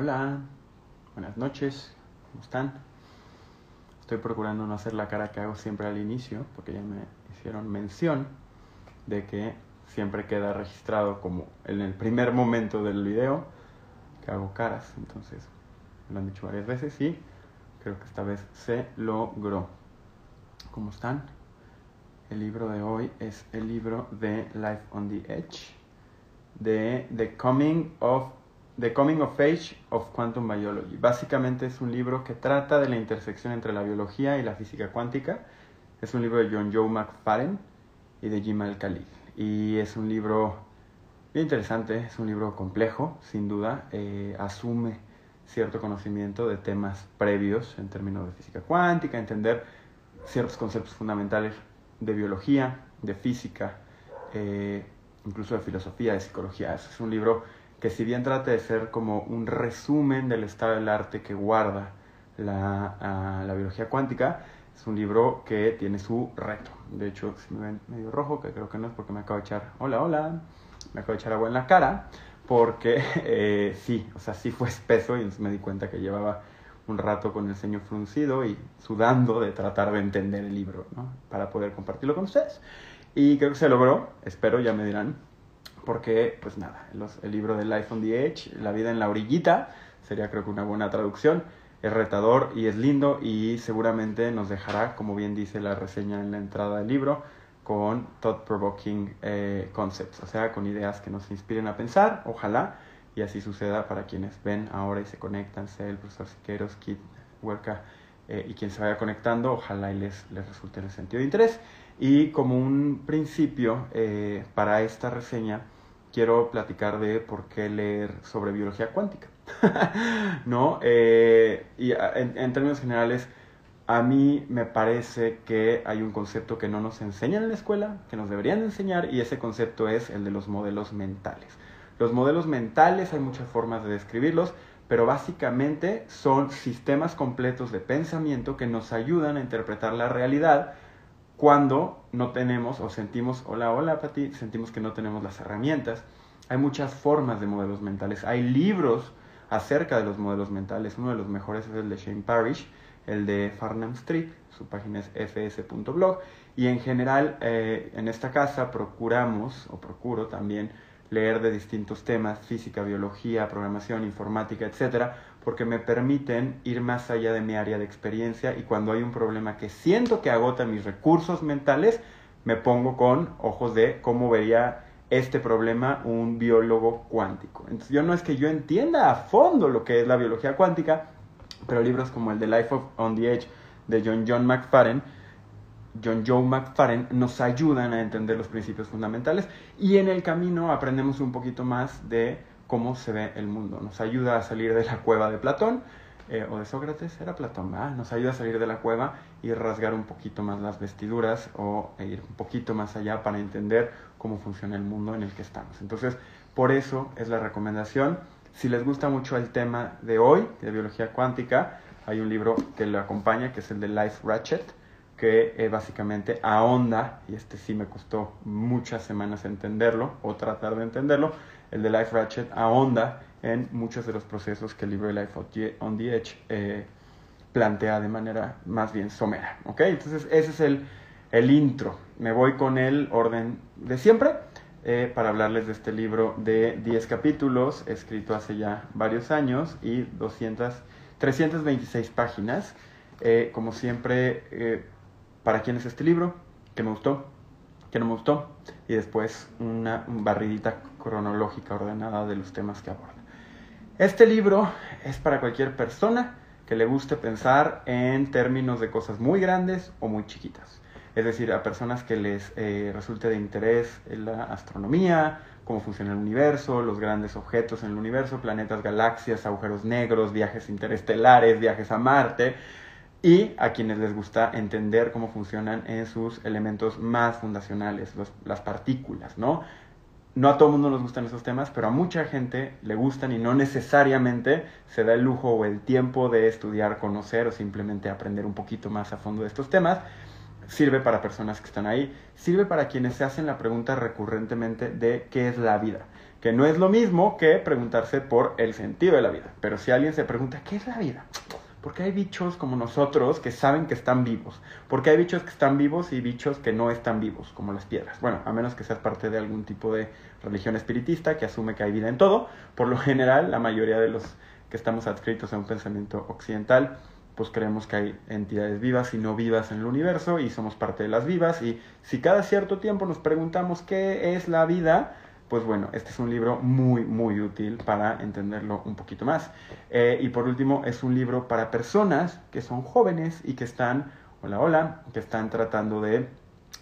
Hola, buenas noches, ¿cómo están? Estoy procurando no hacer la cara que hago siempre al inicio, porque ya me hicieron mención de que siempre queda registrado como en el primer momento del video que hago caras, entonces lo han dicho varias veces y creo que esta vez se logró. ¿Cómo están? El libro de hoy es el libro de Life on the Edge, de The Coming of The Coming of Age of Quantum Biology. Básicamente es un libro que trata de la intersección entre la biología y la física cuántica. Es un libro de John Joe McFarren y de Jim Al-Khalil. Y es un libro bien interesante, es un libro complejo, sin duda. Eh, asume cierto conocimiento de temas previos en términos de física cuántica, entender ciertos conceptos fundamentales de biología, de física, eh, incluso de filosofía, de psicología. Es un libro que si bien trata de ser como un resumen del estado del arte que guarda la, la, biología cuántica, es un libro que tiene su reto. De hecho, si me ven medio rojo, que creo que no es porque me acabo de echar, hola, hola, me acabo de echar agua en la cara, porque eh, sí, o sea, sí fue espeso y me di cuenta que llevaba un rato con el ceño fruncido y sudando de tratar de entender el libro, ¿no? Para poder compartirlo con ustedes. Y creo que se logró, espero, ya me dirán porque, pues nada, el libro de Life on the Edge, La vida en la orillita, sería creo que una buena traducción. Es retador y es lindo y seguramente nos dejará, como bien dice la reseña en la entrada del libro, con thought-provoking eh, concepts, o sea, con ideas que nos inspiren a pensar, ojalá, y así suceda para quienes ven ahora y se conectan, sea el profesor Siqueiros, Kit, Huerca eh, y quien se vaya conectando, ojalá y les, les resulte en el sentido de interés. Y como un principio eh, para esta reseña, quiero platicar de por qué leer sobre biología cuántica. ¿No? Eh, y en, términos generales, a mí me parece que hay un concepto que no nos enseñan en la escuela, que nos deberían enseñar, y ese concepto es el de los modelos mentales. Los modelos mentales hay muchas formas de describirlos, pero básicamente son sistemas completos de pensamiento que nos ayudan a interpretar la realidad cuando no tenemos o sentimos, hola, hola Pati, sentimos que no tenemos las herramientas. Hay muchas formas de modelos mentales. Hay libros acerca de los modelos mentales. Uno de los mejores es el de Shane Parrish, el de Farnham Street, su página es fs.blog. Y en general, eh, en esta casa procuramos, o procuro también, leer de distintos temas, física, biología, programación, informática, etcétera, porque me permiten ir más allá de mi área de experiencia y cuando hay un problema que siento que agota mis recursos mentales, me pongo con ojos de cómo vería este problema un biólogo cuántico. Entonces yo no es que yo entienda a fondo lo que es la biología cuántica, pero libros como el de Life of, on the Edge de John John McFarren, John Joe McFarren nos ayudan a entender los principios fundamentales y en el camino aprendemos un poquito más de cómo se ve el mundo. Nos ayuda a salir de la cueva de Platón, eh, o de Sócrates, era Platón, Nos ayuda a salir de la cueva y rasgar un poquito más las vestiduras o e ir un poquito más allá para entender cómo funciona el mundo en el que estamos. Entonces, por eso es la recomendación. Si les gusta mucho el tema de hoy, de biología cuántica, hay un libro que lo acompaña, que es el de Life Ratchet, que eh, básicamente ahonda, y este sí me costó muchas semanas entenderlo o tratar de entenderlo, el de Life Ratchet ahonda en muchos de los procesos que el libro de Life on the Edge eh, plantea de manera más bien somera. ¿ok? Entonces ese es el, el intro. Me voy con el orden de siempre eh, para hablarles de este libro de 10 capítulos, escrito hace ya varios años y 200, 326 páginas. Eh, como siempre, ¿para quién es este libro? ¿Qué me gustó? ¿Qué no me gustó? Y después una barridita cronológica ordenada de los temas que aborda. Este libro es para cualquier persona que le guste pensar en términos de cosas muy grandes o muy chiquitas. Es decir, a personas que les eh, resulte de interés la astronomía, cómo funciona el universo, los grandes objetos en el universo, planetas, galaxias, agujeros negros, viajes interestelares, viajes a Marte, y a quienes les gusta entender cómo funcionan en sus elementos más fundacionales, las partículas, ¿no? no a todo el mundo nos gustan esos temas, pero a mucha gente le gustan y no necesariamente se da el lujo o el tiempo de estudiar, conocer o simplemente aprender un poquito más a fondo de estos temas. sirve para personas que están ahí, sirve para quienes se hacen la pregunta recurrentemente de qué es la vida, que no es lo mismo que preguntarse por el sentido de la vida, pero si alguien se pregunta, ¿qué es la vida? Porque hay bichos como nosotros que saben que están vivos. Porque hay bichos que están vivos y bichos que no están vivos, como las piedras. Bueno, a menos que seas parte de algún tipo de religión espiritista que asume que hay vida en todo. Por lo general, la mayoría de los que estamos adscritos a un pensamiento occidental, pues creemos que hay entidades vivas y no vivas en el universo y somos parte de las vivas. Y si cada cierto tiempo nos preguntamos qué es la vida, pues bueno, este es un libro muy, muy útil para entenderlo un poquito más. Eh, y por último, es un libro para personas que son jóvenes y que están, hola, hola, que están tratando de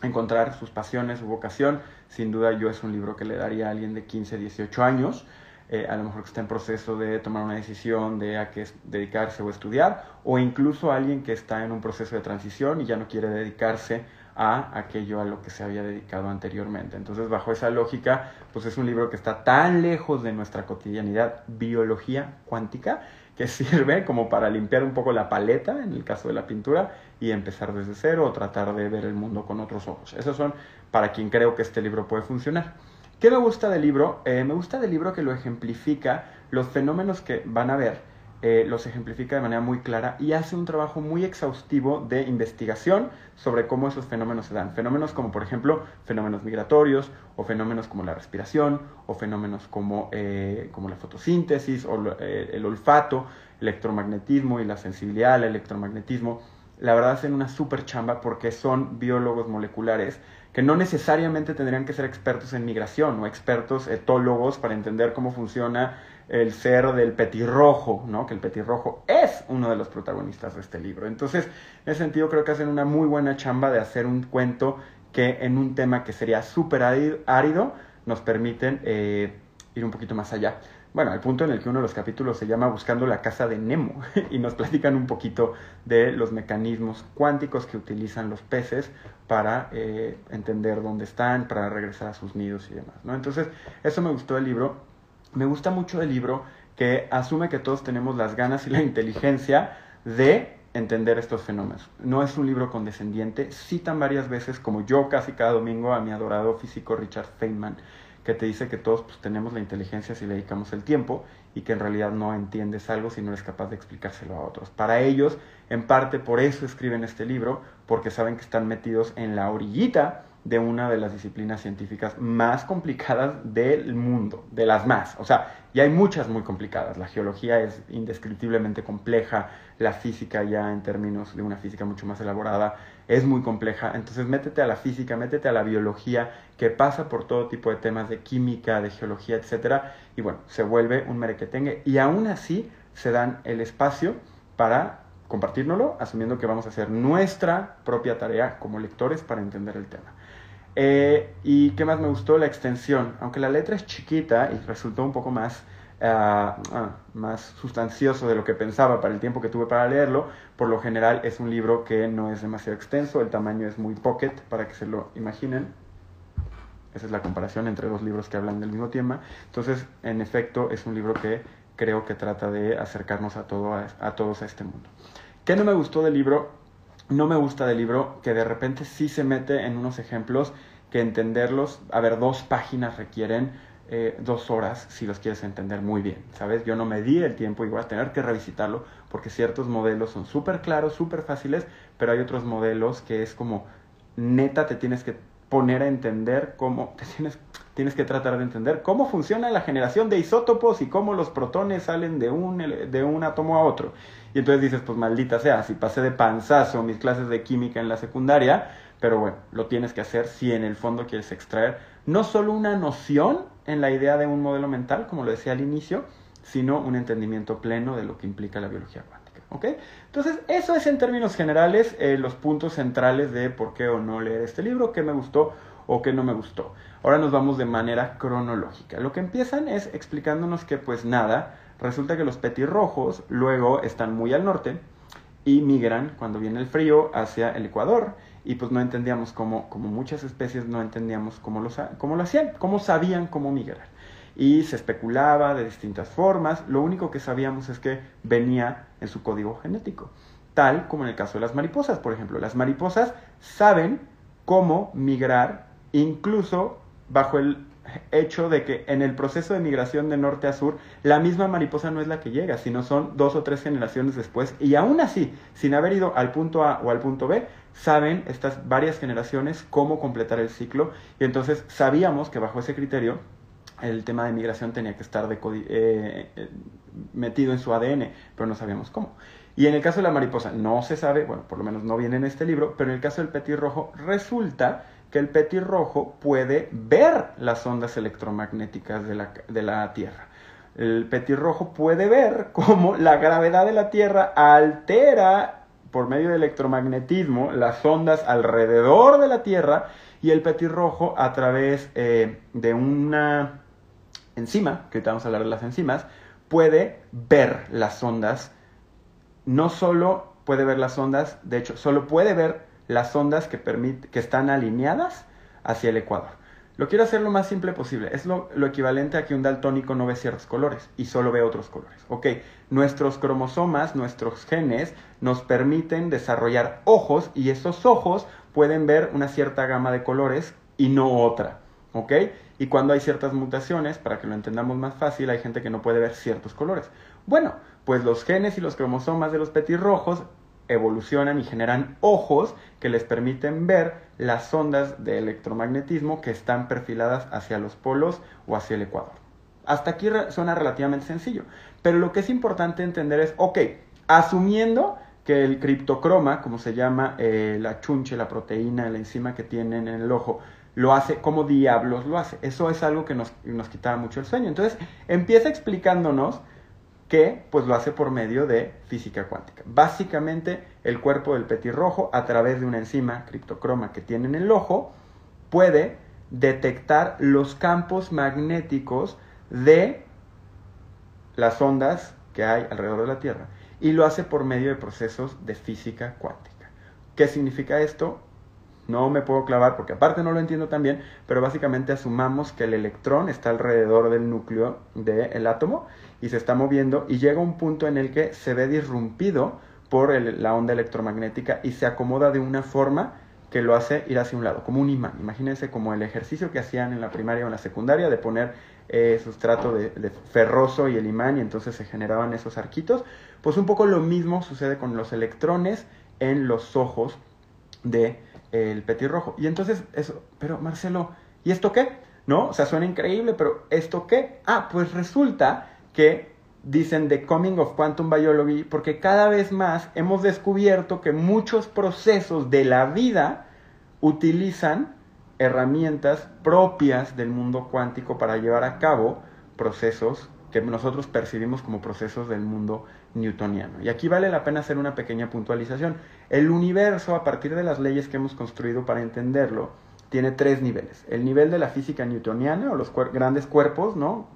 encontrar sus pasiones, su vocación. Sin duda yo es un libro que le daría a alguien de 15, 18 años. Eh, a lo mejor que está en proceso de tomar una decisión de a qué dedicarse o estudiar, o incluso a alguien que está en un proceso de transición y ya no quiere dedicarse a aquello a lo que se había dedicado anteriormente. Entonces, bajo esa lógica, pues es un libro que está tan lejos de nuestra cotidianidad, biología cuántica, que sirve como para limpiar un poco la paleta, en el caso de la pintura, y empezar desde cero o tratar de ver el mundo con otros ojos. Esos son para quien creo que este libro puede funcionar. ¿Qué me gusta del libro? Eh, me gusta del libro que lo ejemplifica los fenómenos que van a ver eh, los ejemplifica de manera muy clara y hace un trabajo muy exhaustivo de investigación sobre cómo esos fenómenos se dan. Fenómenos como, por ejemplo, fenómenos migratorios, o fenómenos como la respiración, o fenómenos como, eh, como la fotosíntesis, o eh, el olfato, electromagnetismo y la sensibilidad al electromagnetismo. La verdad hacen una súper chamba porque son biólogos moleculares que no necesariamente tendrían que ser expertos en migración o expertos etólogos para entender cómo funciona el ser del petirrojo, ¿no? que el petirrojo es uno de los protagonistas de este libro. Entonces, en ese sentido creo que hacen una muy buena chamba de hacer un cuento que en un tema que sería súper árido nos permiten eh, ir un poquito más allá. Bueno, al punto en el que uno de los capítulos se llama Buscando la casa de Nemo y nos platican un poquito de los mecanismos cuánticos que utilizan los peces para eh, entender dónde están, para regresar a sus nidos y demás. ¿no? Entonces, eso me gustó del libro me gusta mucho el libro que asume que todos tenemos las ganas y la inteligencia de entender estos fenómenos. No es un libro condescendiente, citan varias veces, como yo casi cada domingo, a mi adorado físico Richard Feynman, que te dice que todos pues, tenemos la inteligencia si le dedicamos el tiempo y que en realidad no entiendes algo si no eres capaz de explicárselo a otros. Para ellos, en parte por eso escriben este libro, porque saben que están metidos en la orillita de una de las disciplinas científicas más complicadas del mundo, de las más. O sea, y hay muchas muy complicadas. La geología es indescriptiblemente compleja, la física ya en términos de una física mucho más elaborada es muy compleja. Entonces métete a la física, métete a la biología, que pasa por todo tipo de temas de química, de geología, etcétera, y bueno, se vuelve un merequetengue. Y aún así se dan el espacio para compartirnoslo, asumiendo que vamos a hacer nuestra propia tarea como lectores para entender el tema. Eh, y qué más me gustó, la extensión. Aunque la letra es chiquita y resultó un poco más, ah, más sustancioso de lo que pensaba para el tiempo que tuve para leerlo, por lo general es un libro que no es demasiado extenso, el tamaño es muy pocket, para que se lo imaginen. Esa es la comparación entre dos libros que hablan del mismo tema. Entonces, en efecto, es un libro que creo que trata de acercarnos a, todo, a todos a este mundo. ¿Qué no me gustó del libro? No me gusta del libro que de repente sí se mete en unos ejemplos que entenderlos, a ver, dos páginas requieren eh, dos horas si los quieres entender muy bien, ¿sabes? Yo no me di el tiempo y voy a tener que revisitarlo porque ciertos modelos son súper claros, súper fáciles, pero hay otros modelos que es como neta te tienes que poner a entender cómo, te tienes, tienes que tratar de entender cómo funciona la generación de isótopos y cómo los protones salen de un, de un átomo a otro. Y entonces dices, pues maldita sea, si pasé de panzazo mis clases de química en la secundaria, pero bueno, lo tienes que hacer si en el fondo quieres extraer no solo una noción en la idea de un modelo mental, como lo decía al inicio, sino un entendimiento pleno de lo que implica la biología cuántica. ¿ok? Entonces, eso es en términos generales eh, los puntos centrales de por qué o no leer este libro, qué me gustó o qué no me gustó. Ahora nos vamos de manera cronológica. Lo que empiezan es explicándonos que pues nada, Resulta que los petirrojos luego están muy al norte y migran cuando viene el frío hacia el Ecuador y pues no entendíamos cómo, como muchas especies no entendíamos cómo lo, cómo lo hacían, cómo sabían cómo migrar. Y se especulaba de distintas formas, lo único que sabíamos es que venía en su código genético. tal como en el caso de las mariposas, por ejemplo. Las mariposas saben cómo migrar incluso bajo el hecho de que en el proceso de migración de norte a sur, la misma mariposa no es la que llega, sino son dos o tres generaciones después, y aún así, sin haber ido al punto A o al punto B, saben estas varias generaciones cómo completar el ciclo, y entonces sabíamos que bajo ese criterio el tema de migración tenía que estar eh, eh, metido en su ADN, pero no sabíamos cómo. Y en el caso de la mariposa no se sabe, bueno, por lo menos no viene en este libro, pero en el caso del petirrojo resulta el petirrojo puede ver las ondas electromagnéticas de la, de la Tierra. El petirrojo puede ver cómo la gravedad de la Tierra altera por medio del electromagnetismo las ondas alrededor de la Tierra y el petirrojo a través eh, de una enzima, que ahorita vamos a hablar de las enzimas, puede ver las ondas. No solo puede ver las ondas, de hecho, solo puede ver las ondas que, que están alineadas hacia el ecuador. Lo quiero hacer lo más simple posible. Es lo, equivalente a que un daltónico no ve ciertos colores y solo ve otros colores. Ok, nuestros cromosomas, nuestros genes nos permiten desarrollar ojos y esos ojos pueden ver una cierta gama de colores y no otra. ¿Ok? Y cuando hay ciertas mutaciones, para que lo entendamos más fácil, hay gente que no puede ver ciertos colores. Bueno, pues los genes y los cromosomas de los petirrojos evolucionan y generan ojos que les permiten ver las ondas de electromagnetismo que están perfiladas hacia los polos o hacia el ecuador. Hasta aquí suena relativamente sencillo, pero lo que es importante entender es, ok, asumiendo que el criptocroma, como se llama eh, la chunche, la proteína, la enzima que tienen en el ojo, lo hace, como diablos lo hace? Eso es algo que nos, nos quitaba mucho el sueño. Entonces, empieza explicándonos que pues lo hace por medio de física cuántica. Básicamente el cuerpo del petirrojo a través de una enzima criptocroma que tiene en el ojo puede detectar los campos magnéticos de las ondas que hay alrededor de la Tierra y lo hace por medio de procesos de física cuántica. ¿Qué significa esto? No me puedo clavar porque aparte no lo entiendo tan bien, pero básicamente asumamos que el electrón está alrededor del núcleo del átomo y se está moviendo y llega un punto en el que se ve disrumpido por la onda electromagnética y se acomoda de una forma que lo hace ir hacia un lado, como un imán. Imagínense como el ejercicio que hacían en la primaria o en la secundaria de poner eh, sustrato de, ferroso y el imán y entonces se generaban esos arquitos. Pues un poco lo mismo sucede con los electrones en los ojos de el petirrojo. Y entonces eso, pero Marcelo, ¿y esto qué? ¿No? O sea, suena increíble, pero ¿esto qué? Ah, pues resulta que dicen The Coming of Quantum Biology porque cada vez más hemos descubierto que muchos procesos de la vida utilizan herramientas propias del mundo cuántico para llevar a cabo procesos que nosotros percibimos como procesos del mundo newtoniano. Y aquí vale la pena hacer una pequeña puntualización. El universo, a partir de las leyes que hemos construido para entenderlo, tiene tres niveles. El nivel de la física newtoniana, o los grandes cuerpos, ¿no?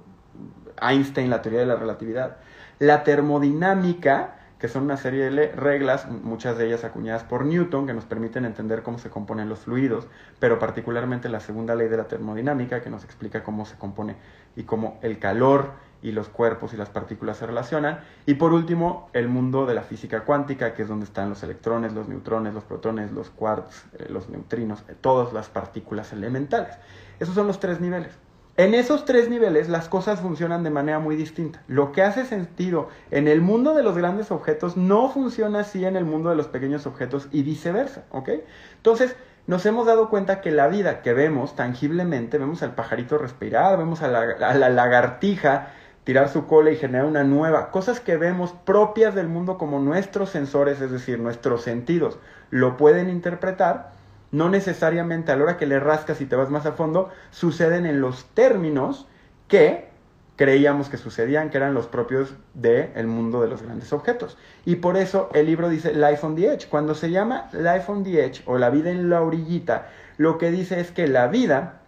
Einstein, la teoría de la relatividad. La termodinámica, que son una serie de reglas, muchas de ellas acuñadas por Newton, que nos permiten entender cómo se componen los fluidos, pero particularmente la segunda ley de la termodinámica, que nos explica cómo se compone y cómo el calor y los cuerpos y las partículas se relacionan. Y por último, el mundo de la física cuántica, que es donde están los electrones, los neutrones, los protones, los quarks, eh, los neutrinos, eh, todas las partículas elementales. Esos son los tres niveles. En esos tres niveles las cosas funcionan de manera muy distinta. Lo que hace sentido en el mundo de los grandes objetos no funciona así en el mundo de los pequeños objetos y viceversa, ¿ok? Entonces, nos hemos dado cuenta que la vida que vemos tangiblemente, vemos al pajarito respirar, vemos a la lagartija tirar su cola y generar una nueva, cosas que vemos propias del mundo como nuestros sensores, es decir, nuestros sentidos, lo pueden interpretar, no necesariamente a la hora que le rascas y te vas más a fondo, suceden en los términos que creíamos que sucedían, que eran los propios del mundo de los grandes objetos. Y por eso el libro dice Life on the Edge. Cuando se llama Life on the Edge o la vida en la orillita, lo que dice es que la vida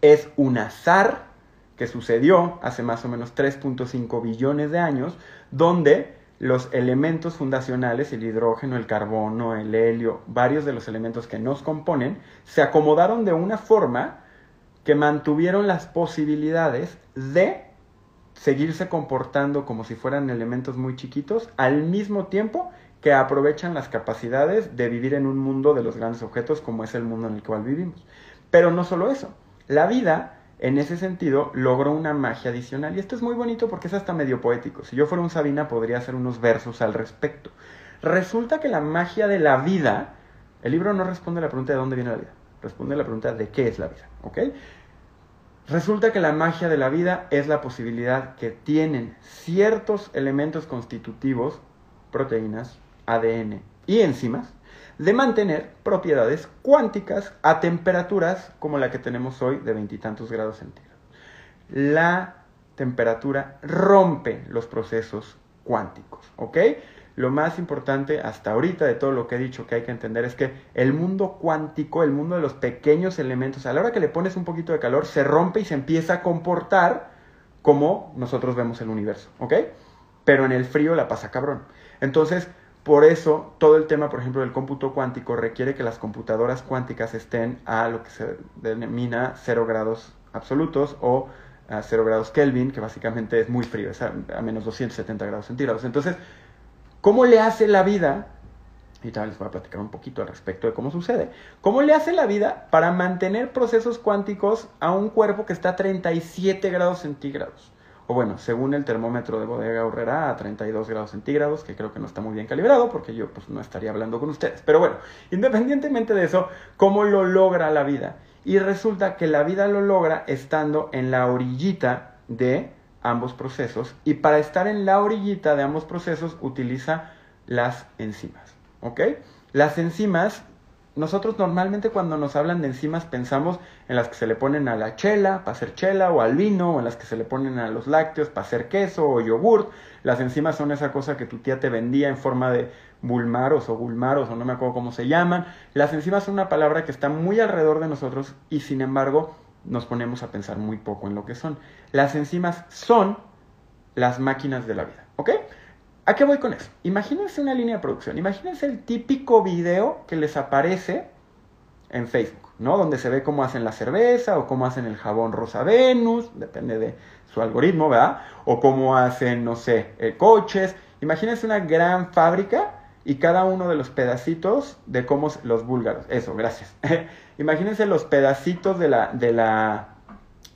es un azar que sucedió hace más o menos 3.5 billones de años, donde los elementos fundacionales, el hidrógeno, el carbono, el helio, varios de los elementos que nos componen, se acomodaron de una forma que mantuvieron las posibilidades de seguirse comportando como si fueran elementos muy chiquitos, al mismo tiempo que aprovechan las capacidades de vivir en un mundo de los grandes objetos como es el mundo en el cual vivimos. Pero no solo eso, la vida en ese sentido logró una magia adicional y esto es muy bonito porque es hasta medio poético. Si yo fuera un Sabina podría hacer unos versos al respecto. Resulta que la magia de la vida, el libro no responde a la pregunta de dónde viene la vida, responde a la pregunta de qué es la vida, ¿ok? Resulta que la magia de la vida es la posibilidad que tienen ciertos elementos constitutivos, proteínas, ADN y enzimas, de mantener propiedades cuánticas a temperaturas como la que tenemos hoy de veintitantos grados centígrados. La temperatura rompe los procesos cuánticos, ¿ok? Lo más importante hasta ahorita de todo lo que he dicho que hay que entender es que el mundo cuántico, el mundo de los pequeños elementos, a la hora que le pones un poquito de calor, se rompe y se empieza a comportar como nosotros vemos el universo, ¿ok? Pero en el frío la pasa cabrón. Entonces, por eso, todo el tema, por ejemplo, del cómputo cuántico requiere que las computadoras cuánticas estén a lo que se denomina 0 grados absolutos o a 0 grados Kelvin, que básicamente es muy frío, es a, menos 270 grados centígrados. Entonces, ¿cómo le hace la vida? Y también les voy a platicar un poquito al respecto de cómo sucede. ¿Cómo le hace la vida para mantener procesos cuánticos a un cuerpo que está a 37 grados centígrados? O bueno, según el termómetro de bodega horrera, a 32 grados centígrados, que creo que no está muy bien calibrado porque yo pues no estaría hablando con ustedes. Pero bueno, independientemente de eso, ¿cómo lo logra la vida? Y resulta que la vida lo logra estando en la orillita de ambos procesos y para estar en la orillita de ambos procesos utiliza las enzimas, ¿ok? Las enzimas nosotros normalmente cuando nos hablan de enzimas pensamos en las que se le ponen a la chela para hacer chela o al vino o en las que se le ponen a los lácteos para hacer queso o yogurt. Las enzimas son esa cosa que tu tía te vendía en forma de bulmaros o bulmaros o no me acuerdo cómo se llaman. Las enzimas son una palabra que está muy alrededor de nosotros y sin embargo nos ponemos a pensar muy poco en lo que son. Las enzimas son las máquinas de la vida. ¿A qué voy con eso? Imagínense una línea de producción. Imagínense el típico video que les aparece en Facebook, ¿no? Donde se ve cómo hacen la cerveza o cómo hacen el jabón Rosa Venus, depende de su algoritmo, ¿verdad? O cómo hacen, no sé, eh, coches. Imagínense una gran fábrica y cada uno de los pedacitos de cómo los búlgaros. Eso, gracias. Imagínense los pedacitos de la, de la,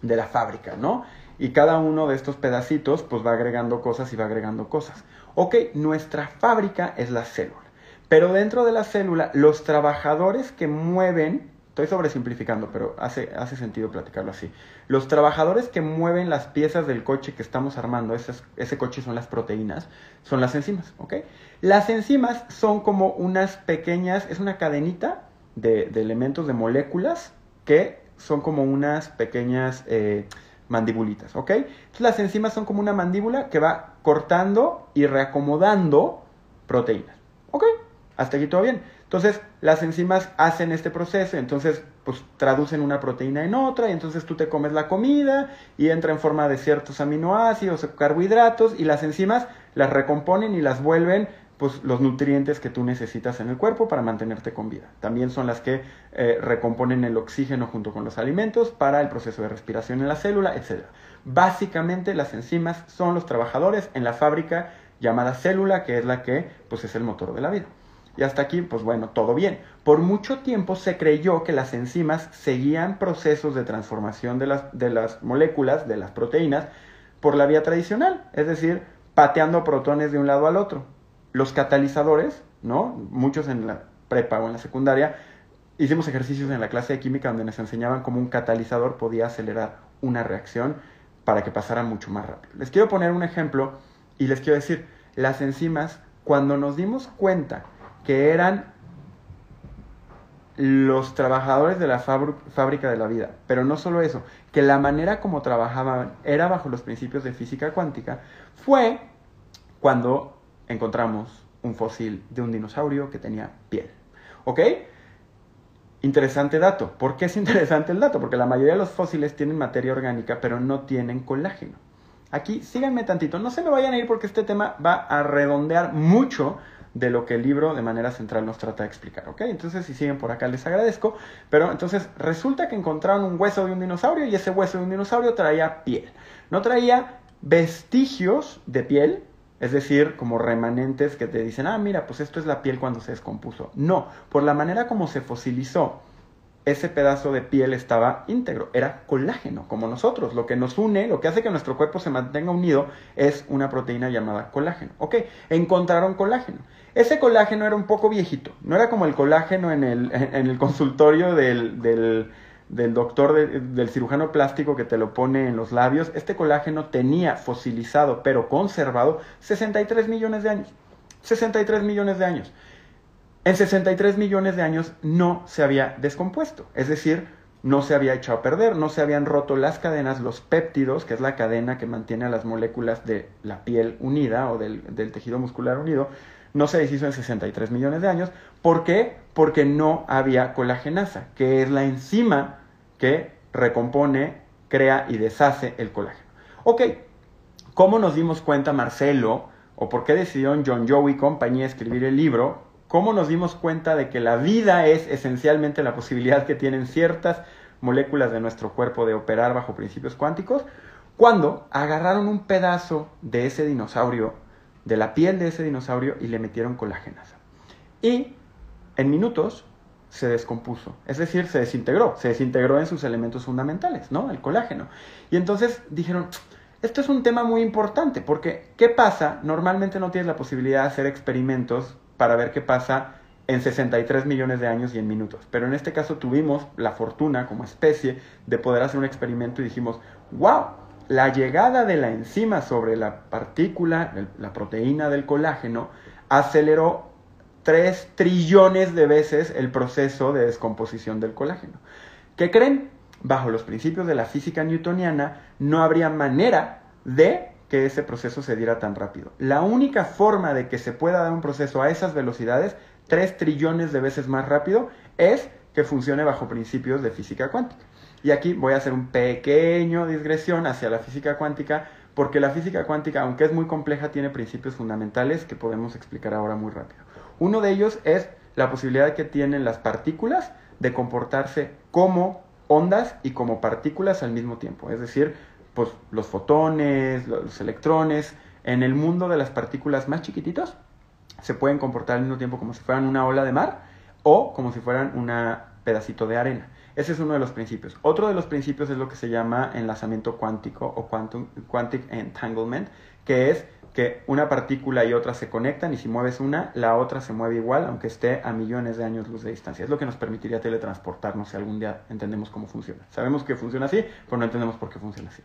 de la fábrica, ¿no? Y cada uno de estos pedacitos pues va agregando cosas y va agregando cosas. Ok, nuestra fábrica es la célula, pero dentro de la célula los trabajadores que mueven, estoy sobresimplificando, pero hace, hace sentido platicarlo así, los trabajadores que mueven las piezas del coche que estamos armando, ese, ese coche son las proteínas, son las enzimas, ¿ok? Las enzimas son como unas pequeñas, es una cadenita de, elementos, de moléculas que son como unas pequeñas... Eh, mandibulitas, ¿ok? Las enzimas son como una mandíbula que va cortando y reacomodando proteínas, ¿ok? Hasta aquí todo bien. Entonces las enzimas hacen este proceso, entonces pues traducen una proteína en otra y entonces tú te comes la comida y entra en forma de ciertos aminoácidos o carbohidratos y las enzimas las recomponen y las vuelven pues, los nutrientes que tú necesitas en el cuerpo para mantenerte con vida. También son las que eh, recomponen el oxígeno junto con los alimentos para el proceso de respiración en la célula, etc. Básicamente las enzimas son los trabajadores en la fábrica llamada célula, que es la que pues, es el motor de la vida. Y hasta aquí, pues bueno, todo bien. Por mucho tiempo se creyó que las enzimas seguían procesos de transformación de las, de las moléculas, de las proteínas, por la vía tradicional, es decir, pateando protones de un lado al otro los catalizadores, ¿no? Muchos en la prepa o en la secundaria, hicimos ejercicios en la clase de química donde nos enseñaban cómo un catalizador podía acelerar una reacción para que pasara mucho más rápido. Les quiero poner un ejemplo y les quiero decir, las enzimas, cuando nos dimos cuenta que eran los trabajadores de la fábrica de la vida, pero no solo eso, que la manera como trabajaban era bajo los principios de física cuántica, fue cuando encontramos un fósil de un dinosaurio que tenía piel. ¿Ok? Interesante dato. ¿Por qué es interesante el dato? Porque la mayoría de los fósiles tienen materia orgánica, pero no tienen colágeno. Aquí síganme tantito, no se me vayan a ir porque este tema va a redondear mucho de lo que el libro de manera central nos trata de explicar, ¿ok? Entonces, si siguen por acá les agradezco, pero entonces resulta que encontraron un hueso de un dinosaurio y ese hueso de un dinosaurio traía piel. No traía vestigios de piel, es decir, como remanentes que te dicen, ah, mira, pues esto es la piel cuando se descompuso. No, por la manera como se fosilizó, ese pedazo de piel estaba íntegro, era colágeno, como nosotros. Lo que nos une, lo que hace que nuestro cuerpo se mantenga unido es una proteína llamada colágeno. Ok, encontraron colágeno. Ese colágeno era un poco viejito, no era como el colágeno en el, en el consultorio del, del, del doctor, del cirujano plástico que te lo pone en los labios. Este colágeno tenía fosilizado, pero conservado, 63 millones de años. 63 millones de años en 63 millones de años no se había descompuesto, es decir, no se había echado a perder, no se habían roto las cadenas, los péptidos, que es la cadena que mantiene a las moléculas de la piel unida o del, tejido muscular unido, no se deshizo en 63 millones de años. ¿Por qué? Porque no había colagenasa, que es la enzima que recompone, crea y deshace el colágeno. Ok, ¿cómo nos dimos cuenta Marcelo o por qué decidió John Joe y compañía escribir el libro cómo nos dimos cuenta de que la vida es esencialmente la posibilidad que tienen ciertas moléculas de nuestro cuerpo de operar bajo principios cuánticos, cuando agarraron un pedazo de ese dinosaurio, de la piel de ese dinosaurio, y le metieron colágenasa. Y en minutos se descompuso, es decir, se desintegró, se desintegró en sus elementos fundamentales, ¿no? El colágeno. Y entonces dijeron, esto es un tema muy importante, porque ¿qué pasa? Normalmente no tienes la posibilidad de hacer experimentos para ver qué pasa en 63 millones de años y en minutos. Pero en este caso tuvimos la fortuna como especie de poder hacer un experimento y dijimos, wow, la llegada de la enzima sobre la partícula, la proteína del colágeno, aceleró 3 trillones de veces el proceso de descomposición del colágeno. ¿Qué creen? Bajo los principios de la física newtoniana no habría manera de que ese proceso se diera tan rápido. La única forma de que se pueda dar un proceso a esas velocidades, 3 trillones de veces más rápido, es que funcione bajo principios de física cuántica. Y aquí voy a hacer un pequeño digresión hacia la física cuántica, porque la física cuántica, aunque es muy compleja, tiene principios fundamentales que podemos explicar ahora muy rápido. Uno de ellos es la posibilidad que tienen las partículas de comportarse como ondas y como partículas al mismo tiempo. Es decir, pues, los fotones, los electrones, en el mundo de las partículas más chiquititos, se pueden comportar al mismo tiempo como si fueran una ola de mar o como si fueran un pedacito de arena. Ese es uno de los principios. Otro de los principios es lo que se llama enlazamiento cuántico o quantum, quantic entanglement, que es que una partícula y otra se conectan y si mueves una, la otra se mueve igual, aunque esté a millones de años luz de distancia. Es lo que nos permitiría teletransportarnos si algún día entendemos cómo funciona. Sabemos que funciona así, pero no entendemos por qué funciona así.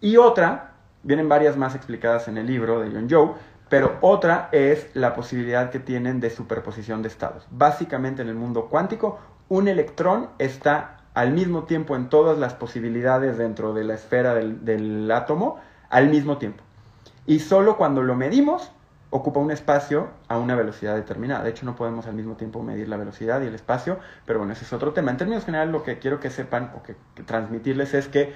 Y otra, vienen varias más explicadas en el libro de John Joe, pero otra es la posibilidad que tienen de superposición de estados. Básicamente en el mundo cuántico, un electrón está al mismo tiempo en todas las posibilidades dentro de la esfera del, átomo, al mismo tiempo y solo cuando lo medimos ocupa un espacio a una velocidad determinada. De hecho, no podemos al mismo tiempo medir la velocidad y el espacio, pero bueno, ese es otro tema. En términos generales, lo que quiero que sepan o que, transmitirles es que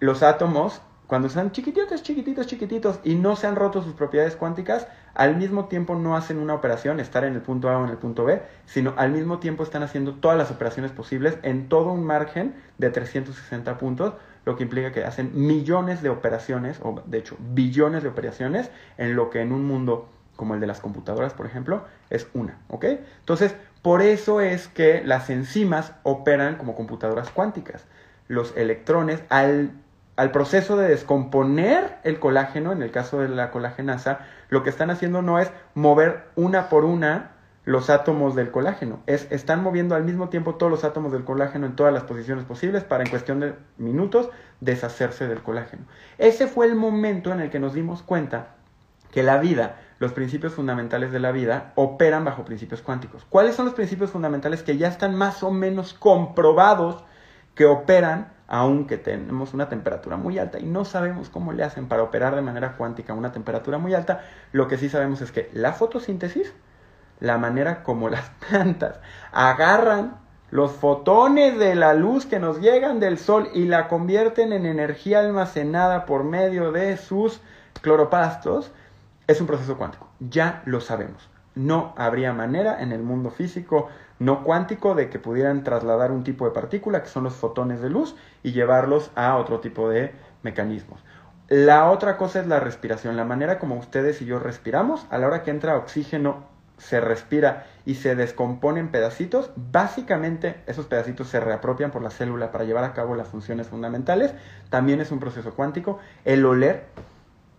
los átomos, cuando están chiquititos, chiquititos, chiquititos y no se han roto sus propiedades cuánticas, al mismo tiempo no hacen una operación, estar en el punto A o en el punto B, sino al mismo tiempo están haciendo todas las operaciones posibles en todo un margen de 360 puntos, lo que implica que hacen millones de operaciones, o de hecho billones de operaciones, en lo que en un mundo como el de las computadoras, por ejemplo, es una, ¿ok? Entonces, por eso es que las enzimas operan como computadoras cuánticas. Los electrones, al, al proceso de descomponer el colágeno, en el caso de la colagenasa, lo que están haciendo no es mover una por una los átomos del colágeno. Es, están moviendo al mismo tiempo todos los átomos del colágeno en todas las posiciones posibles para en cuestión de minutos deshacerse del colágeno. Ese fue el momento en el que nos dimos cuenta que la vida, los principios fundamentales de la vida, operan bajo principios cuánticos. ¿Cuáles son los principios fundamentales que ya están más o menos comprobados que operan aunque tenemos una temperatura muy alta y no sabemos cómo le hacen para operar de manera cuántica a una temperatura muy alta, lo que sí sabemos es que la fotosíntesis la manera como las plantas agarran los fotones de la luz que nos llegan del sol y la convierten en energía almacenada por medio de sus cloropastos, es un proceso cuántico. Ya lo sabemos. No habría manera en el mundo físico no cuántico de que pudieran trasladar un tipo de partícula, que son los fotones de luz, y llevarlos a otro tipo de mecanismos. La otra cosa es la respiración, la manera como ustedes y yo respiramos, a la hora que entra oxígeno se respira y se descompone en pedacitos, básicamente esos pedacitos se reapropian por la célula para llevar a cabo las funciones fundamentales, también es un proceso cuántico. El oler,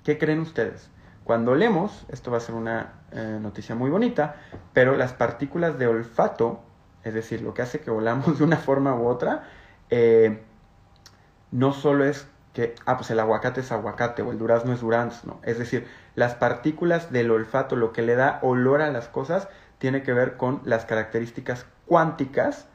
¿qué creen ustedes? Cuando olemos, esto va a ser una eh, noticia muy bonita, pero las partículas de olfato, es decir, lo que hace que olamos de una forma u otra, eh, no solo es que, ah, pues el aguacate es aguacate o el durazno es durazno. Es decir, las partículas del olfato, lo que le da olor a las cosas, tiene que ver con las características cuánticas,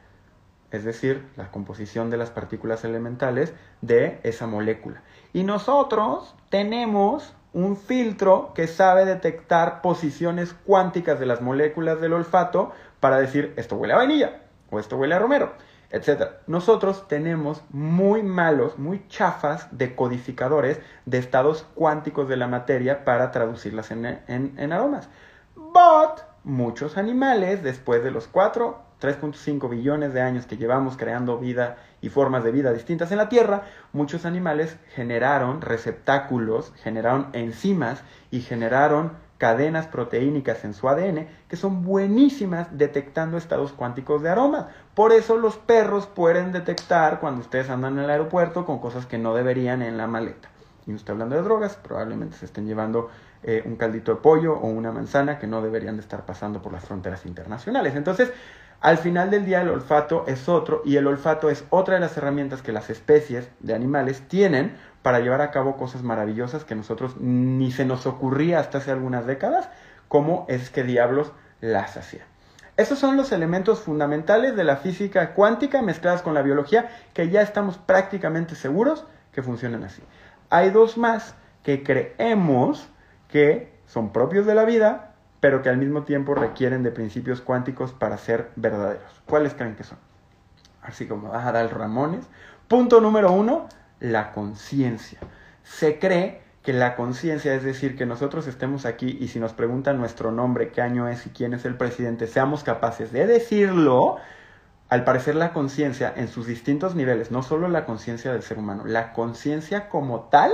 es decir, la composición de las partículas elementales de esa molécula. Y nosotros tenemos un filtro que sabe detectar posiciones cuánticas de las moléculas del olfato para decir esto huele a vainilla o esto huele a romero etc. Nosotros tenemos muy malos, muy chafas decodificadores de estados cuánticos de la materia para traducirlas en, en, aromas. But muchos animales, después de los 4, 3.5 billones de años que llevamos creando vida y formas de vida distintas en la Tierra, muchos animales generaron receptáculos, generaron enzimas y generaron cadenas proteínicas en su ADN que son buenísimas detectando estados cuánticos de aroma. Por eso los perros pueden detectar cuando ustedes andan en el aeropuerto con cosas que no deberían en la maleta. Y no estoy hablando de drogas, probablemente se estén llevando eh, un caldito de pollo o una manzana que no deberían de estar pasando por las fronteras internacionales. Entonces, al final del día el olfato es otro y el olfato es otra de las herramientas que las especies de animales tienen para llevar a cabo cosas maravillosas que nosotros ni se nos ocurría hasta hace algunas décadas, como es que diablos las hacía. Esos son los elementos fundamentales de la física cuántica mezcladas con la biología que ya estamos prácticamente seguros que funcionan así. Hay dos más que creemos que son propios de la vida, pero que al mismo tiempo requieren de principios cuánticos para ser verdaderos. ¿Cuáles creen que son? Así como va a dar Ramones. Punto número uno, la conciencia. Se cree que la conciencia, es decir, que nosotros estemos aquí y si nos preguntan nuestro nombre, qué año es y quién es el presidente, seamos capaces de decirlo, al parecer la conciencia en sus distintos niveles, no solo la conciencia del ser humano, la conciencia como tal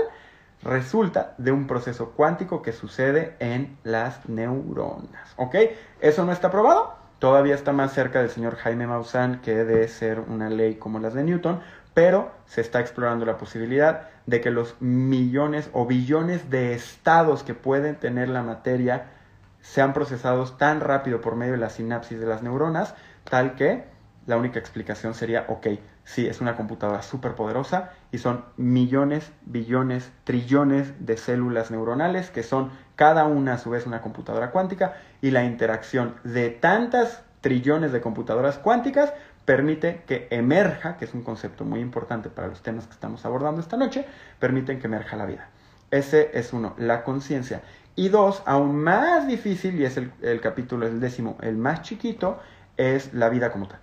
resulta de un proceso cuántico que sucede en las neuronas. ¿Ok? ¿Eso no está probado? Todavía está más cerca del señor Jaime Maussan que de ser una ley como las de Newton, pero se está explorando la posibilidad de que los millones o billones de estados que pueden tener la materia sean procesados tan rápido por medio de la sinapsis de las neuronas, tal que la única explicación sería, ok, sí, es una computadora súper poderosa y son millones, billones, trillones de células neuronales que son cada una a su vez una computadora cuántica y la interacción de tantas trillones de computadoras cuánticas permite que emerja, que es un concepto muy importante para los temas que estamos abordando esta noche, permiten que emerja la vida. Ese es uno, la conciencia. Y dos, aún más difícil, y es el, capítulo, el décimo, el más chiquito, es la vida como tal.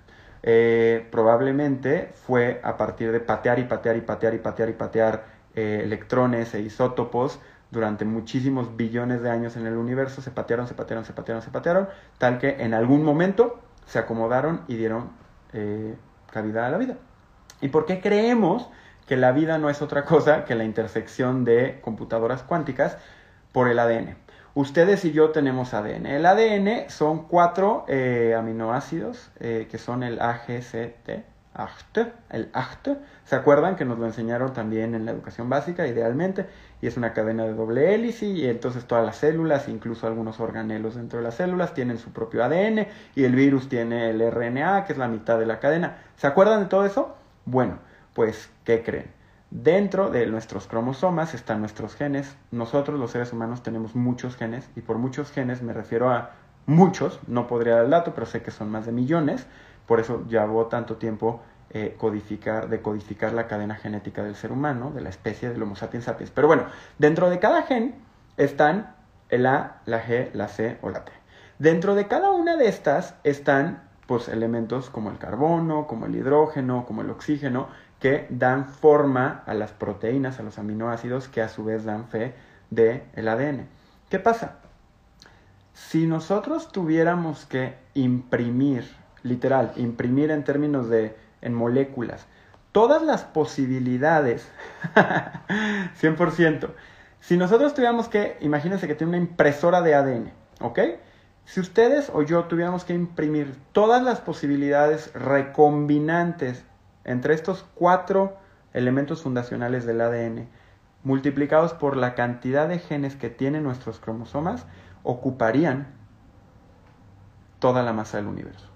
Eh, probablemente fue a partir de patear y patear y patear y patear y patear eh, electrones e isótopos durante muchísimos billones de años en el universo, se patearon, se patearon, se patearon, se patearon, tal que en algún momento se acomodaron y dieron eh, cavidad a la vida. ¿Y por qué creemos que la vida no es otra cosa que la intersección de computadoras cuánticas por el ADN? Ustedes y yo tenemos ADN. El ADN son cuatro eh, aminoácidos eh, que son el AGCT, el ACT. ¿Se acuerdan que nos lo enseñaron también en la educación básica, idealmente? Y es una cadena de doble hélice y entonces todas las células, incluso algunos organelos dentro de las células, tienen su propio ADN y el virus tiene el RNA, que es la mitad de la cadena. ¿Se acuerdan de todo eso? Bueno, pues, ¿qué creen? Dentro de nuestros cromosomas están nuestros genes. Nosotros los seres humanos tenemos muchos genes y por muchos genes me refiero a muchos, no podría dar el dato, pero sé que son más de millones. Por eso llevó tanto tiempo eh, codificar, decodificar la cadena genética del ser humano, de la especie del Homo sapiens sapiens. Pero bueno, dentro de cada gen están el A, la G, la C o la T. Dentro de cada una de estas están pues, elementos como el carbono, como el hidrógeno, como el oxígeno, que dan forma a las proteínas, a los aminoácidos, que a su vez dan fe del el ADN. ¿Qué pasa? Si nosotros tuviéramos que imprimir literal, imprimir en términos de, en moléculas, todas las posibilidades, 100%. Si nosotros tuviéramos que, imagínense que tiene una impresora de ADN, ¿ok? Si ustedes o yo tuviéramos que imprimir todas las posibilidades recombinantes entre estos cuatro elementos fundacionales del ADN, multiplicados por la cantidad de genes que tienen nuestros cromosomas, ocuparían toda la masa del universo.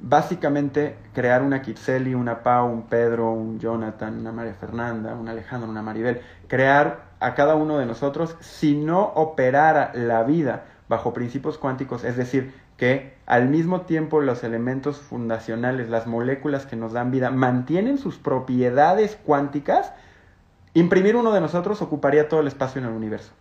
Básicamente, crear una Kitseli, una Pau, un Pedro, un Jonathan, una María Fernanda, un Alejandro, una Maribel, crear a cada uno de nosotros si no operara la vida bajo principios cuánticos, es decir, que al mismo tiempo los elementos fundacionales, las moléculas que nos dan vida, mantienen sus propiedades cuánticas, imprimir uno de nosotros ocuparía todo el espacio en el universo.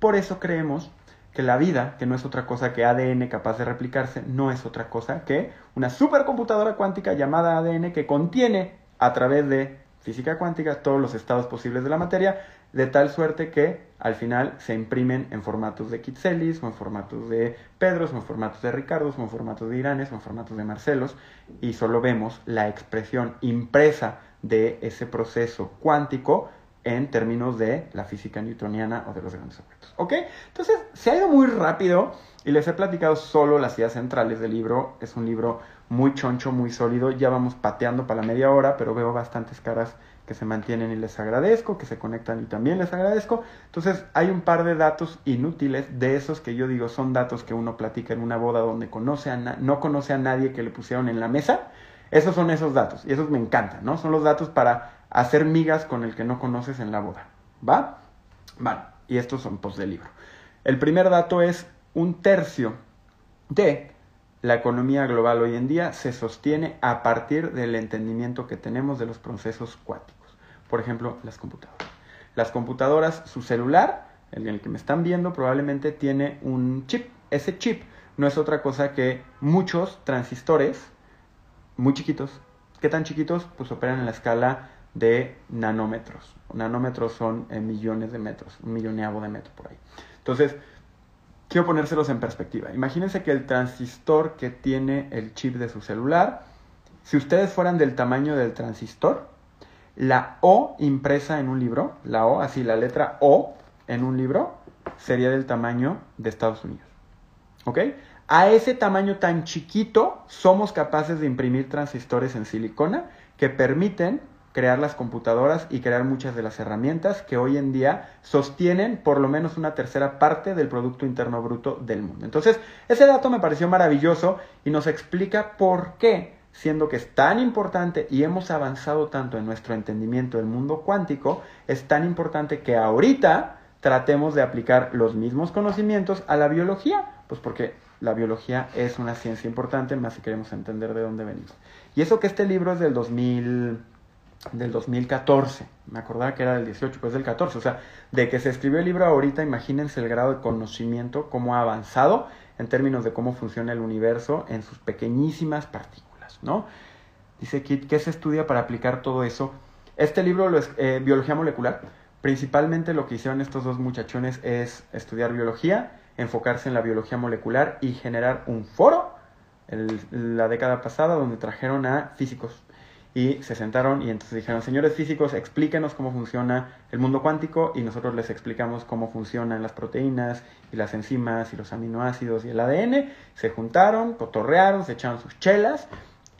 Por eso creemos que la vida, que no es otra cosa que ADN capaz de replicarse, no es otra cosa que una supercomputadora cuántica llamada ADN que contiene a través de física cuántica todos los estados posibles de la materia, de tal suerte que al final se imprimen en formatos de Kitselis, o en formatos de Pedros, o en formatos de Ricardos, o en formatos de Iranes, o en formatos de Marcelos, y solo vemos la expresión impresa de ese proceso cuántico en términos de la física newtoniana o de los grandes objetos. ¿Ok? Entonces, se ha ido muy rápido y les he platicado solo las ideas centrales del libro. Es un libro muy choncho, muy sólido. Ya vamos pateando para la media hora, pero veo bastantes caras que se mantienen y les agradezco, que se conectan y también les agradezco. Entonces hay un par de datos inútiles de esos que yo digo son datos que uno platica en una boda donde conoce a no conoce a nadie que le pusieron en la mesa. Esos son esos datos y esos me encantan, ¿no? Son los datos para hacer migas con el que no conoces en la boda. ¿Va? Vale, y estos son post del libro. El primer dato es un tercio de la economía global hoy en día se sostiene a partir del entendimiento que tenemos de los procesos cuánticos por ejemplo, las computadoras. Las computadoras, su celular, en el que me están viendo, probablemente tiene un chip. Ese chip no es otra cosa que muchos transistores muy chiquitos. ¿Qué tan chiquitos? Pues operan en la escala de nanómetros. Nanómetros son millones de metros, un milloneavo de metro por ahí. Entonces, quiero ponérselos en perspectiva. Imagínense que el transistor que tiene el chip de su celular, si ustedes fueran del tamaño del transistor, la O impresa en un libro, la O, así la letra O en un libro, sería del tamaño de Estados Unidos. ¿Ok? A ese tamaño tan chiquito somos capaces de imprimir transistores en silicona que permiten crear las computadoras y crear muchas de las herramientas que hoy en día sostienen por lo menos una tercera parte del Producto Interno Bruto del mundo. Entonces, ese dato me pareció maravilloso y nos explica por qué siendo que es tan importante y hemos avanzado tanto en nuestro entendimiento del mundo cuántico, es tan importante que ahorita tratemos de aplicar los mismos conocimientos a la biología, pues porque la biología es una ciencia importante, más si queremos entender de dónde venimos. Y eso que este libro es del 2000, del 2014, me acordaba que era del 18, pues del 14, o sea, de que se escribió el libro ahorita, imagínense el grado de conocimiento, cómo ha avanzado en términos de cómo funciona el universo en sus pequeñísimas partículas. ¿No? Dice Kit, ¿qué se estudia para aplicar todo eso? Este libro es eh, biología molecular. Principalmente lo que hicieron estos dos muchachones es estudiar biología, enfocarse en la biología molecular y generar un foro la década pasada donde trajeron a físicos y se sentaron y entonces dijeron, señores físicos, explíquenos cómo funciona el mundo cuántico y nosotros les explicamos cómo funcionan las proteínas y las enzimas y los aminoácidos y el ADN. Se juntaron, cotorrearon, se echaron sus chelas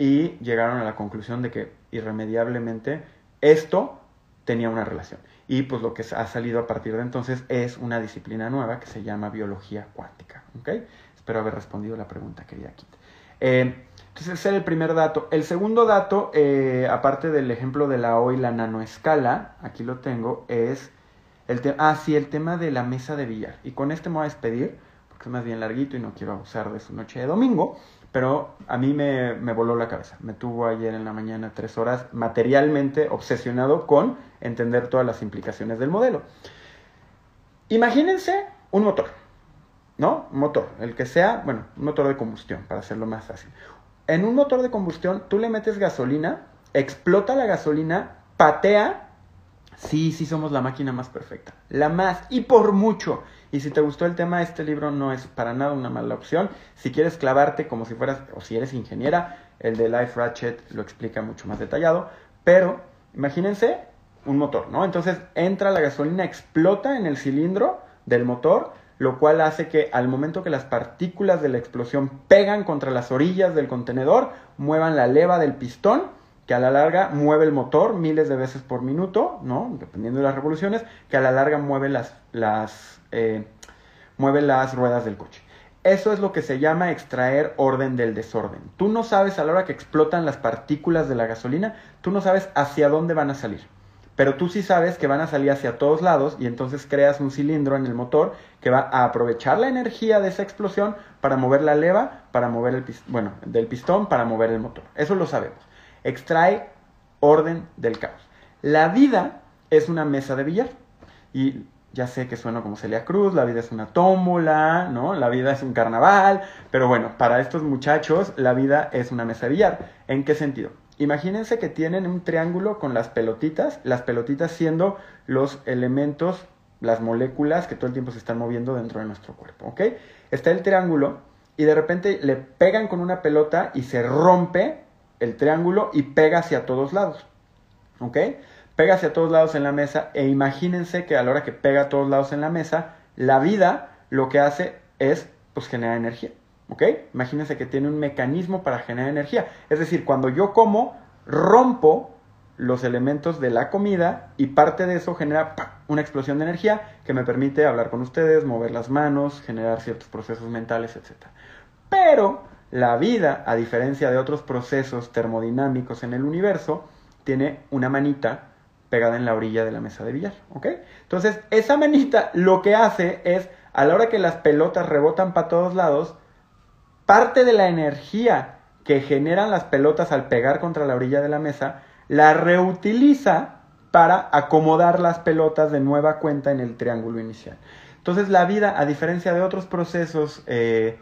y llegaron a la conclusión de que irremediablemente esto tenía una relación. Y pues lo que ha salido a partir de entonces es una disciplina nueva que se llama biología cuántica. Espero haber respondido la pregunta, querida Kit. Eh, entonces ese era el primer dato. El segundo dato, eh, aparte del ejemplo de la O y la nanoescala, aquí lo tengo, es el tema, ah, sí, el tema de la mesa de billar. Y con este me voy a despedir, porque es más bien larguito y no quiero abusar de su noche de domingo pero a mí me, voló la cabeza. Me tuvo ayer en la mañana tres horas materialmente obsesionado con entender todas las implicaciones del modelo. Imagínense un motor, ¿no? Un motor, el que sea, bueno, un motor de combustión, para hacerlo más fácil. En un motor de combustión, tú le metes gasolina, explota la gasolina, patea. Sí, sí somos la máquina más perfecta. La más, y por mucho. Y si te gustó el tema, este libro no es para nada una mala opción. Si quieres clavarte como si fueras, o si eres ingeniera, el de Life Ratchet lo explica mucho más detallado. Pero imagínense un motor, ¿no? Entonces entra la gasolina, explota en el cilindro del motor, lo cual hace que al momento que las partículas de la explosión pegan contra las orillas del contenedor, muevan la leva del pistón, que a la larga mueve el motor miles de veces por minuto, ¿no? Dependiendo de las revoluciones, que a la larga mueve las, las, eh, mueve las ruedas del coche. Eso es lo que se llama extraer orden del desorden. Tú no sabes a la hora que explotan las partículas de la gasolina, tú no sabes hacia dónde van a salir. Pero tú sí sabes que van a salir hacia todos lados y entonces creas un cilindro en el motor que va a aprovechar la energía de esa explosión para mover la leva, para mover el bueno, del pistón para mover el motor. Eso lo sabemos. Extrae orden del caos. La vida es una mesa de billar. Y ya sé que suena como Celia Cruz, la vida es una tómbola, ¿no? La vida es un carnaval, pero bueno, para estos muchachos la vida es una mesa de billar. ¿En qué sentido? Imagínense que tienen un triángulo con las pelotitas, las pelotitas siendo los elementos, las moléculas que todo el tiempo se están moviendo dentro de nuestro cuerpo, ¿ok? Está el triángulo y de repente le pegan con una pelota y se rompe el triángulo y pega hacia todos lados, ¿ok? pega hacia todos lados en la mesa e imagínense que a la hora que pega a todos lados en la mesa, la vida lo que hace es pues generar energía, ¿ok? Imagínense que tiene un mecanismo para generar energía. Es decir, cuando yo como, rompo los elementos de la comida y parte de eso genera una explosión de energía que me permite hablar con ustedes, mover las manos, generar ciertos procesos mentales, etc. Pero la vida, a diferencia de otros procesos termodinámicos en el universo, tiene una manita pegada en la orilla de la mesa de billar, ¿ok? Entonces, esa manita lo que hace es, a la hora que las pelotas rebotan para todos lados, parte de la energía que generan las pelotas al pegar contra la orilla de la mesa, la reutiliza para acomodar las pelotas de nueva cuenta en el triángulo inicial. Entonces, la vida, a diferencia de otros procesos eh,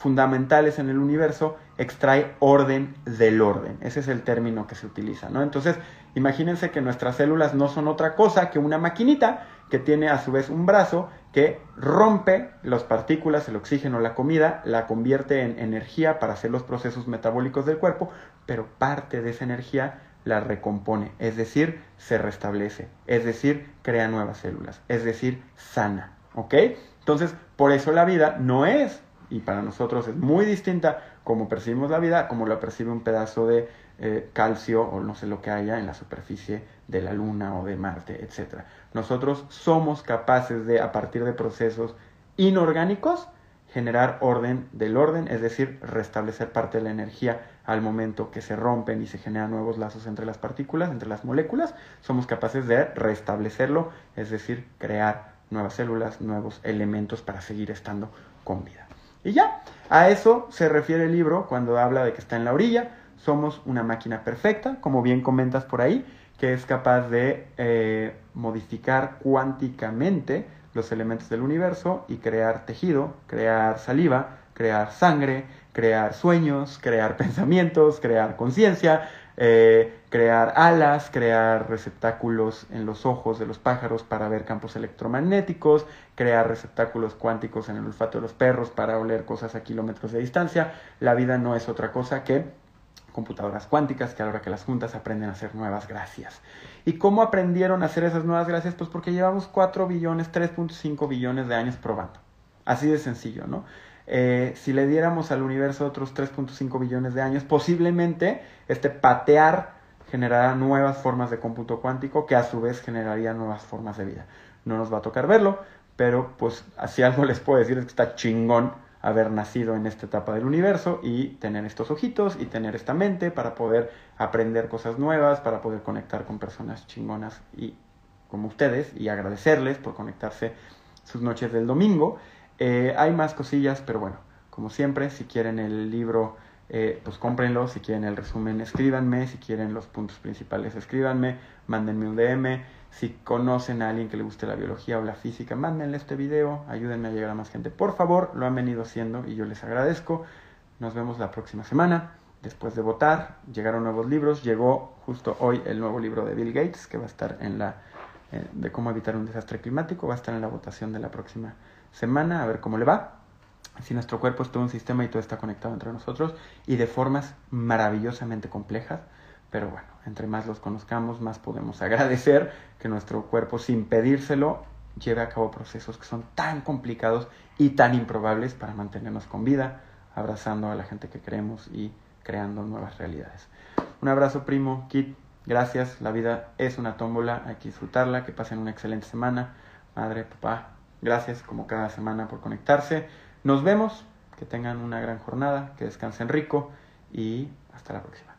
fundamentales en el universo, extrae orden del orden. Ese es el término que se utiliza, ¿no? Entonces, imagínense que nuestras células no son otra cosa que una maquinita que tiene a su vez un brazo que rompe las partículas, el oxígeno, la comida, la convierte en energía para hacer los procesos metabólicos del cuerpo, pero parte de esa energía la recompone, es decir, se restablece, es decir, crea nuevas células, es decir, sana, ¿ok? Entonces, por eso la vida no es y para nosotros es muy distinta como percibimos la vida, como la percibe un pedazo de eh, calcio o no sé lo que haya en la superficie de la Luna o de Marte, etc. Nosotros somos capaces de, a partir de procesos inorgánicos, generar orden del orden, es decir, restablecer parte de la energía al momento que se rompen y se generan nuevos lazos entre las partículas, entre las moléculas, somos capaces de restablecerlo, es decir, crear nuevas células, nuevos elementos para seguir estando con vida. Y ya, a eso se refiere el libro cuando habla de que está en la orilla. Somos una máquina perfecta, como bien comentas por ahí, que es capaz de eh, modificar cuánticamente los elementos del universo y crear tejido, crear saliva, crear sangre, crear sueños, crear pensamientos, crear conciencia, eh, crear alas, crear receptáculos en los ojos de los pájaros para ver campos electromagnéticos, crear receptáculos cuánticos en el olfato de los perros para oler cosas a kilómetros de distancia. La vida no es otra cosa que computadoras cuánticas que a la hora que las juntas aprenden a hacer nuevas gracias. ¿Y cómo aprendieron a hacer esas nuevas gracias? Pues porque llevamos 4 billones, 3.5 billones de años probando. Así de sencillo, ¿no? Eh, si le diéramos al universo otros 3.5 billones de años, posiblemente este patear generará nuevas formas de cómputo cuántico que a su vez generaría nuevas formas de vida. No nos va a tocar verlo, pero pues así algo les puedo decir es que está chingón haber nacido en esta etapa del universo y tener estos ojitos y tener esta mente para poder aprender cosas nuevas, para poder conectar con personas chingonas y como ustedes y agradecerles por conectarse sus noches del domingo. Eh, hay más cosillas, pero bueno, como siempre, si quieren el libro, eh, pues cómprenlo. Si quieren el resumen, escríbanme. Si quieren los puntos principales, escríbanme. Mándenme un DM. Si conocen a alguien que le guste la biología o la física, mándenle este video. Ayúdenme a llegar a más gente. Por favor, lo han venido haciendo y yo les agradezco. Nos vemos la próxima semana. Después de votar, llegaron nuevos libros. Llegó justo hoy el nuevo libro de Bill Gates, que va a estar en la eh, de cómo evitar un desastre climático. Va a estar en la votación de la próxima semana, a ver cómo le va. Si nuestro cuerpo es todo un sistema y todo está conectado entre nosotros y de formas maravillosamente complejas, Pero bueno, entre más los conozcamos, más podemos agradecer que nuestro cuerpo, sin pedírselo, lleve a cabo procesos que son tan complicados y tan improbables para mantenernos con vida, abrazando a la gente que queremos y creando nuevas realidades. Un abrazo, primo, Kit. Gracias. La vida es una tómbola. Hay que disfrutarla. Que pasen una excelente semana. Madre, papá, gracias como cada semana por conectarse. Nos vemos. Que tengan una gran jornada. Que descansen rico. Y hasta la próxima.